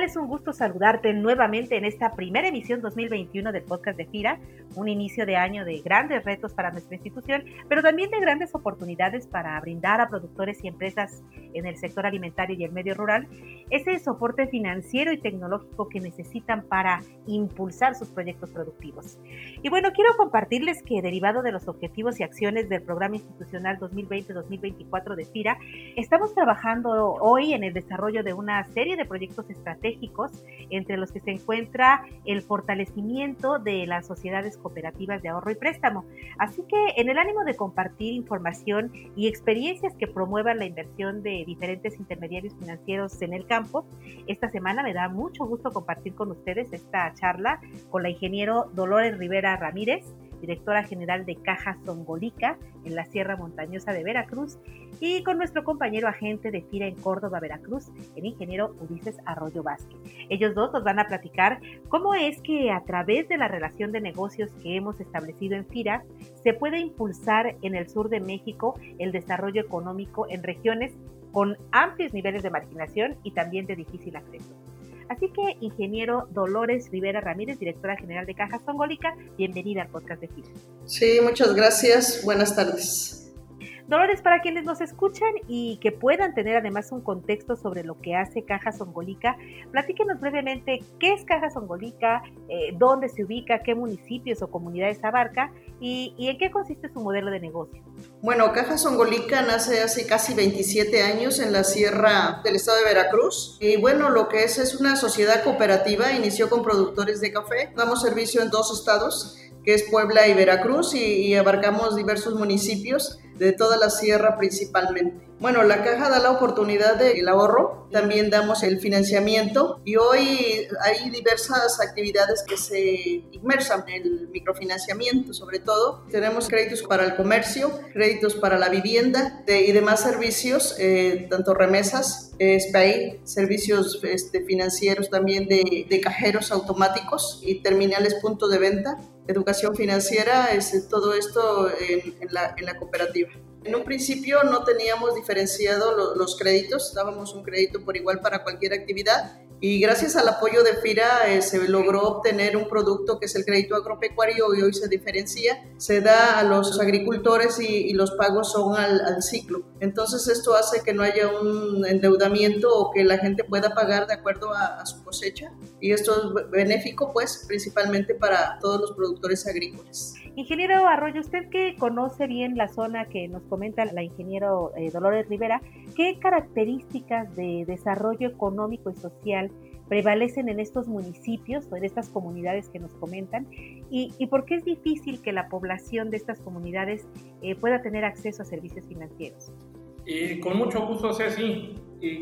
Tal? Es un gusto saludarte nuevamente en esta primera emisión 2021 del podcast de FIRA, un inicio de año de grandes retos para nuestra institución, pero también de grandes oportunidades para brindar a productores y empresas en el sector alimentario y el medio rural ese soporte financiero y tecnológico que necesitan para impulsar sus proyectos productivos. Y bueno, quiero compartirles que derivado de los objetivos y acciones del Programa Institucional 2020-2024 de FIRA, estamos trabajando hoy en el desarrollo de una serie de proyectos estratégicos, entre los que se encuentra el fortalecimiento de las sociedades cooperativas de ahorro y préstamo. Así que en el ánimo de compartir información y experiencias que promuevan la inversión de diferentes intermediarios financieros en el campo, esta semana me da mucho gusto compartir con ustedes esta charla con la ingeniero Dolores Rivera Ramírez, directora general de Caja Zongolica en la Sierra Montañosa de Veracruz, y con nuestro compañero agente de FIRA en Córdoba, Veracruz, el ingeniero Ulises Arroyo Vázquez. Ellos dos nos van a platicar cómo es que a través de la relación de negocios que hemos establecido en FIRA, se puede impulsar en el sur de México el desarrollo económico en regiones con amplios niveles de marginación y también de difícil acceso. Así que, ingeniero Dolores Rivera Ramírez, directora general de Caja Zongólica, bienvenida al podcast de FIRA. Sí, muchas gracias. Buenas tardes. Dolores, para quienes nos escuchan y que puedan tener además un contexto sobre lo que hace Caja Songolica, platíquenos brevemente qué es Caja Songolica, eh, dónde se ubica, qué municipios o comunidades abarca y, y, en qué consiste su modelo de negocio. Bueno, Caja Songolica nace hace casi 27 años en la sierra del estado de Veracruz. Y bueno, lo que es es una sociedad cooperativa, inició con productores de café, damos servicio en dos estados que es Puebla y Veracruz y, y abarcamos diversos municipios de toda la sierra principalmente. Bueno, la caja da la oportunidad del ahorro, también damos el financiamiento y hoy hay diversas actividades que se inmersan en el microfinanciamiento, sobre todo. Tenemos créditos para el comercio, créditos para la vivienda y demás servicios, eh, tanto remesas, SPAY, servicios este, financieros también de, de, cajeros automáticos y terminales punto de venta, educación financiera, es, todo esto en, en, la, en la cooperativa. En un principio no teníamos diferenciado los créditos, dábamos un crédito por igual para cualquier actividad y gracias al apoyo de FIRA eh, se logró obtener un producto que es el crédito agropecuario y hoy se diferencia, se da a los agricultores y, los pagos son al, ciclo. Entonces esto hace que no haya un endeudamiento o que la gente pueda pagar de acuerdo a, a su cosecha y esto es benéfico pues principalmente para todos los productores agrícolas. Ingeniero Arroyo, usted que conoce bien la zona que nos comenta la ingeniero eh, Dolores Rivera, ¿qué características de desarrollo económico y social prevalecen en estos municipios o en estas comunidades que nos comentan y, por qué es difícil que la población de estas comunidades eh, pueda tener acceso a servicios financieros. Con mucho gusto, Ceci.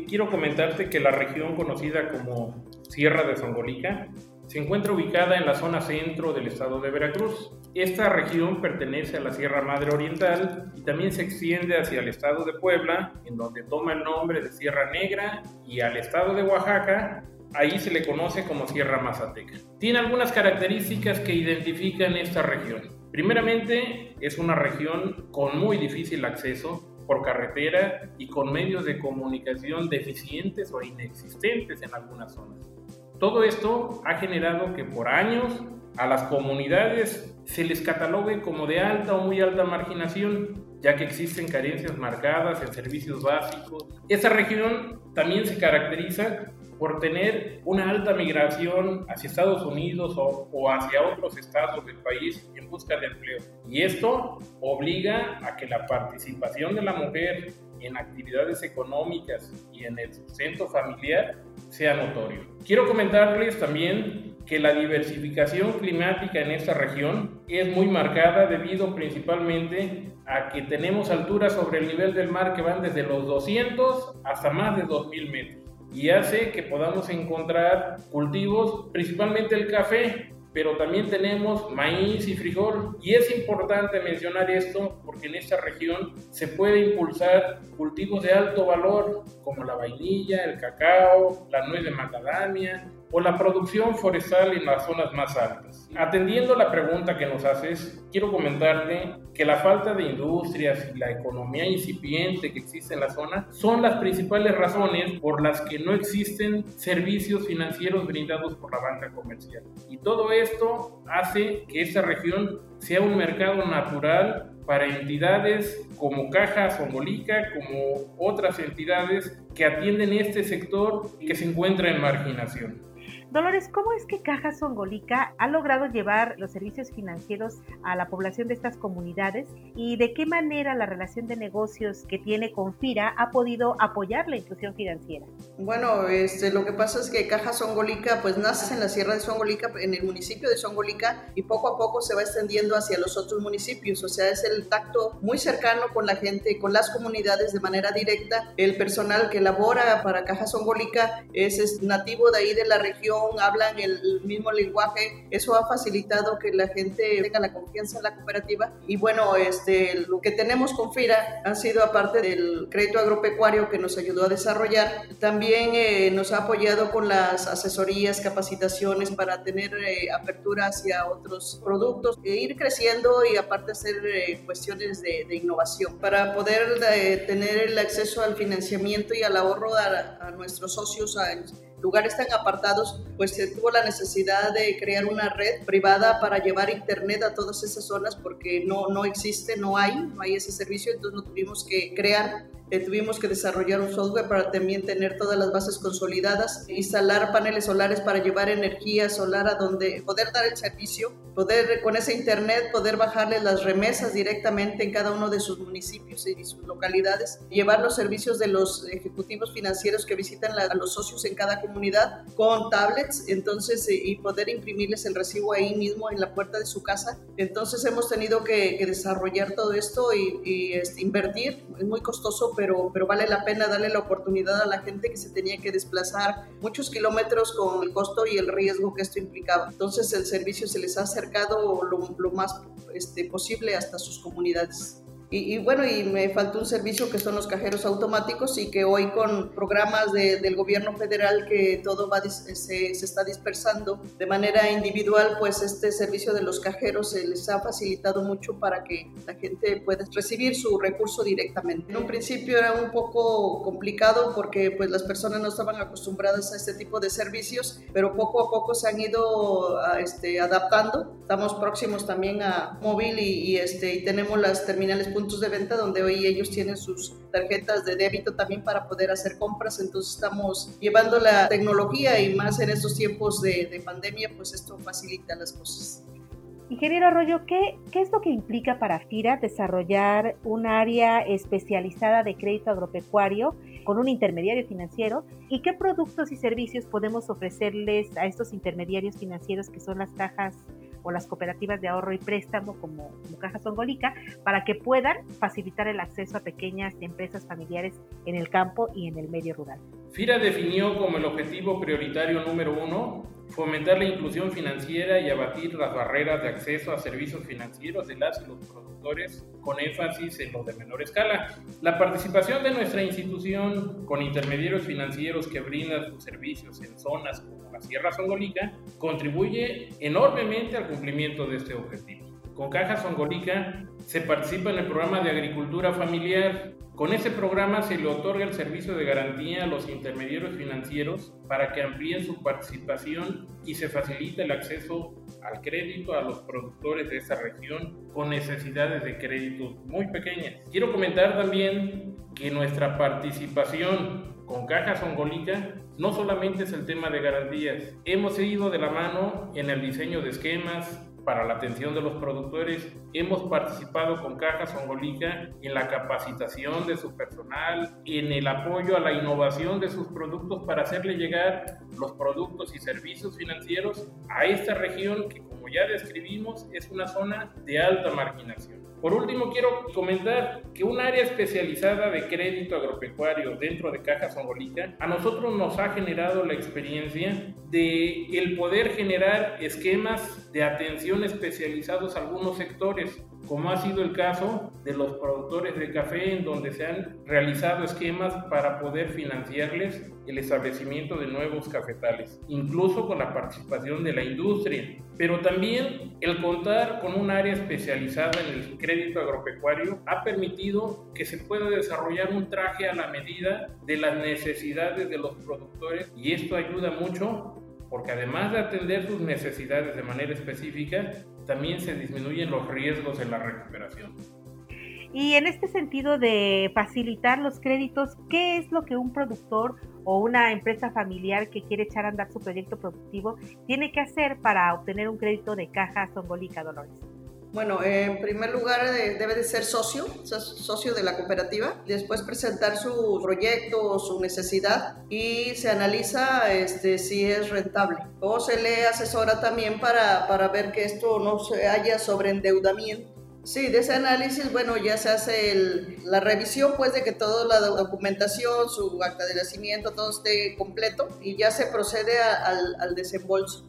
Quiero comentarte que la región conocida como Sierra de Zongolica se encuentra ubicada en la zona centro del estado de Veracruz. Esta región pertenece a la Sierra Madre Oriental y también se extiende hacia el estado de Puebla, en donde toma el nombre de Sierra Negra, y al estado de Oaxaca, ahí se le conoce como Sierra Mazateca. Tiene algunas características que identifican esta región. Primeramente, es una región con muy difícil acceso por carretera y con medios de comunicación deficientes o inexistentes en algunas zonas. Todo esto ha generado que por años a las comunidades se les catalogue como de alta o muy alta marginación, ya que existen carencias marcadas en servicios básicos. Esta región también se caracteriza por tener una alta migración hacia Estados Unidos o, o, hacia otros estados del país en busca de empleo. Y esto obliga a que la participación de la mujer en actividades económicas y en el sustento familiar sea notorio. Quiero comentarles también que la diversificación climática en esta región es muy marcada debido principalmente a que tenemos alturas sobre el nivel del mar que van desde los 200 hasta más de 2000 metros y hace que podamos encontrar cultivos, principalmente el café, pero también tenemos maíz y frijol. Y es importante mencionar esto porque en esta región se puede impulsar cultivos de alto valor como la vainilla, el cacao, la nuez de macadamia, o la producción forestal en las zonas más altas. Atendiendo la pregunta que nos haces, quiero comentarte que la falta de industrias y la economía incipiente que existe en la zona son las principales razones por las que no existen servicios financieros brindados por la banca comercial. Y todo esto hace que esta región sea un mercado natural para entidades como Caja Zongolica, como otras entidades que atienden este sector que se encuentra en marginación. Dolores, ¿cómo es que Caja Songolica ha logrado llevar los servicios financieros a la población de estas comunidades y de qué manera la relación de negocios que tiene con FIRA ha podido apoyar la inclusión financiera? Bueno, este, lo que pasa es que Caja Songolica pues nace en la Sierra de Songolica, en el municipio de Songolica y poco a poco se va extendiendo hacia los otros municipios, o sea, es el tacto muy cercano con la gente, con las comunidades de manera directa. El personal que labora para Caja Songolica es, es nativo de ahí de la región hablan el, mismo lenguaje, eso ha facilitado que la gente tenga la confianza en la cooperativa. Y bueno, este, lo que tenemos con FIRA ha sido, aparte del crédito agropecuario que nos ayudó a desarrollar, también eh, nos ha apoyado con las asesorías, capacitaciones para tener eh, apertura hacia otros productos, e ir creciendo y aparte hacer eh, cuestiones de, innovación para poder tener el acceso al financiamiento y al ahorro a, a nuestros socios, a, lugares tan apartados, pues se tuvo la necesidad de crear una red privada para llevar internet a todas esas zonas porque no, no existe, no hay, no hay ese servicio, entonces no tuvimos que crear eh, tuvimos que desarrollar un software para también tener todas las bases consolidadas, instalar paneles solares para llevar energía solar a donde poder dar el servicio, poder con ese internet poder bajarle las remesas directamente en cada uno de sus municipios y sus localidades, llevar los servicios de los ejecutivos financieros que visitan a los socios en cada comunidad con tablets, entonces eh, y poder imprimirles el recibo ahí mismo en la puerta de su casa. Entonces hemos tenido que, desarrollar todo esto y, este, invertir, es muy costoso pero, vale la pena darle la oportunidad a la gente que se tenía que desplazar muchos kilómetros con el costo y el riesgo que esto implicaba. Entonces el servicio se les ha acercado lo, lo más este, posible hasta sus comunidades. Y, bueno, y me faltó un servicio que son los cajeros automáticos y que hoy con programas del gobierno federal que todo va, se, se, está dispersando de manera individual, pues este servicio de los cajeros se les ha facilitado mucho para que la gente pueda recibir su recurso directamente. En un principio era un poco complicado porque pues las personas no estaban acostumbradas a este tipo de servicios, pero poco a poco se han ido este, adaptando. Estamos próximos también a móvil y, y, este, y tenemos las terminales puntos de venta donde hoy ellos tienen sus tarjetas de débito también para poder hacer compras. Entonces estamos llevando la tecnología y más en estos tiempos de, de pandemia, pues esto facilita las cosas. Ingeniero Arroyo, ¿qué, ¿qué es lo que implica para FIRA desarrollar un área especializada de crédito agropecuario con un intermediario financiero? ¿Y qué productos y servicios podemos ofrecerles a estos intermediarios financieros que son las cajas o las cooperativas de ahorro y préstamo como, Caja Songolica para que puedan facilitar el acceso a pequeñas empresas familiares en el campo y en el medio rural. FIRA definió como el objetivo prioritario número uno fomentar la inclusión financiera y abatir las barreras de acceso a servicios financieros de las y los productores con énfasis en los de menor escala. La participación de nuestra institución con intermediarios financieros que brindan sus servicios en zonas como la Sierra Songolica contribuye enormemente al cumplimiento de este objetivo. Con Caja Songolica se participa en el programa de agricultura familiar. Con ese programa se le otorga el servicio de garantía a los intermediarios financieros para que amplíen su participación y se facilite el acceso al crédito a los productores de esta región con necesidades de crédito muy pequeñas. Quiero comentar también que nuestra participación con Caja Songolica no solamente es el tema de garantías, hemos ido de la mano en el diseño de esquemas, para la atención de los productores. Hemos participado con Caja Songolica en la capacitación de su personal, en el apoyo a la innovación de sus productos para hacerle llegar los productos y servicios financieros a esta región que, como ya describimos, es una zona de alta marginación. Por último, quiero comentar que un área especializada de crédito agropecuario dentro de Caja Songolica a nosotros nos ha generado la experiencia de el poder generar esquemas de atención especializados a algunos sectores como ha sido el caso de los productores de café en donde se han realizado esquemas para poder financiarles el establecimiento de nuevos cafetales, incluso con la participación de la industria. Pero también el contar con un área especializada en el crédito agropecuario ha permitido que se pueda desarrollar un traje a la medida de las necesidades de los productores y esto ayuda mucho porque además de atender sus necesidades de manera específica, también se disminuyen los riesgos en la recuperación. Y en este sentido de facilitar los créditos, ¿qué es lo que un productor o una empresa familiar que quiere echar a andar su proyecto productivo tiene que hacer para obtener un crédito de caja Zongolica Dolores? Bueno, en primer lugar eh, debe de ser socio, socio de la cooperativa, después presentar su proyecto o su necesidad y se analiza este, si es rentable. O se le asesora también para, para ver que esto no se haya sobreendeudamiento. Sí, de ese análisis, bueno, ya se hace la revisión, pues, de que toda la documentación, su acta de nacimiento, todo esté completo y ya se procede al, al desembolso.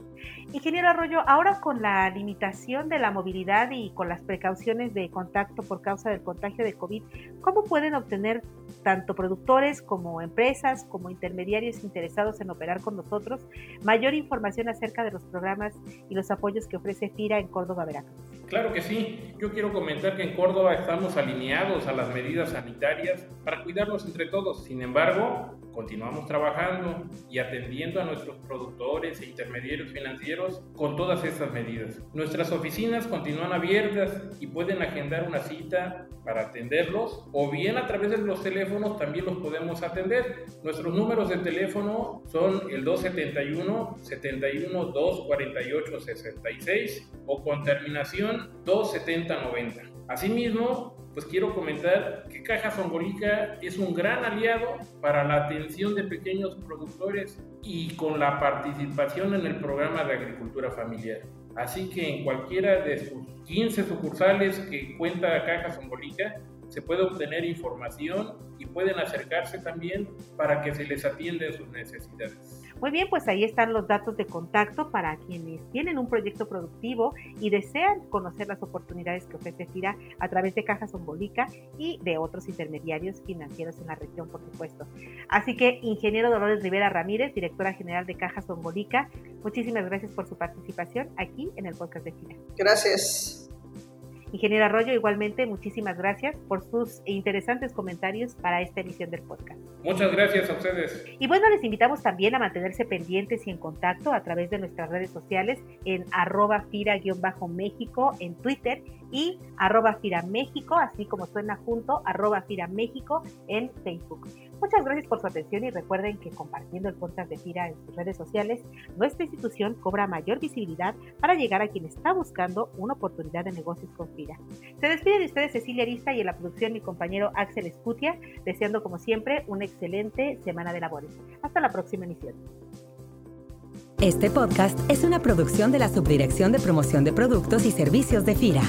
Ingeniero Arroyo, ahora con la limitación de la movilidad y con las precauciones de contacto por causa del contagio de COVID, ¿cómo pueden obtener tanto productores como empresas, como intermediarios interesados en operar con nosotros, mayor información acerca de los programas y los apoyos que ofrece FIRA en Córdoba, Veracruz? Claro que sí. Yo quiero comentar que en Córdoba estamos alineados a las medidas sanitarias para cuidarnos entre todos. Sin embargo, continuamos trabajando y atendiendo a nuestros productores e intermediarios financieros con todas estas medidas. Nuestras oficinas continúan abiertas y pueden agendar una cita para atenderlos o bien a través de los teléfonos también los podemos atender. Nuestros números de teléfono son el 271 71 248 66 o con terminación 27090. Asimismo, pues quiero comentar que Caja Zongolica es un gran aliado para la atención de pequeños productores y con la participación en el programa de agricultura familiar. Así que en cualquiera de sus 15 sucursales que cuenta Caja Zongolica se puede obtener información y pueden acercarse también para que se les atienda sus necesidades. Muy bien, pues ahí están los datos de contacto para quienes tienen un proyecto productivo y desean conocer las oportunidades que ofrece FIRA a través de Caja Sombolica y de otros intermediarios financieros en la región, por supuesto. Así que, ingeniero Dolores Rivera Ramírez, directora general de Caja Sombolica, muchísimas gracias por su participación aquí en el podcast de FIRA. Gracias. Ingeniero Arroyo, igualmente, muchísimas gracias por sus interesantes comentarios para esta emisión del podcast. Muchas gracias a ustedes. Y bueno, les invitamos también a mantenerse pendientes y en contacto a través de nuestras redes sociales en arroba fira-méxico en Twitter y arroba fira México, así como suena junto, arroba fira México en Facebook. Muchas gracias por su atención y recuerden que compartiendo el podcast de FIRA en sus redes sociales, nuestra institución cobra mayor visibilidad para llegar a quien está buscando una oportunidad de negocios con FIRA. Se despide de ustedes Cecilia Arista y en la producción mi compañero Axel Escutia, deseando como siempre una excelente semana de labores. Hasta la próxima emisión. Este podcast es una producción de la Subdirección de Promoción de Productos y Servicios de FIRA.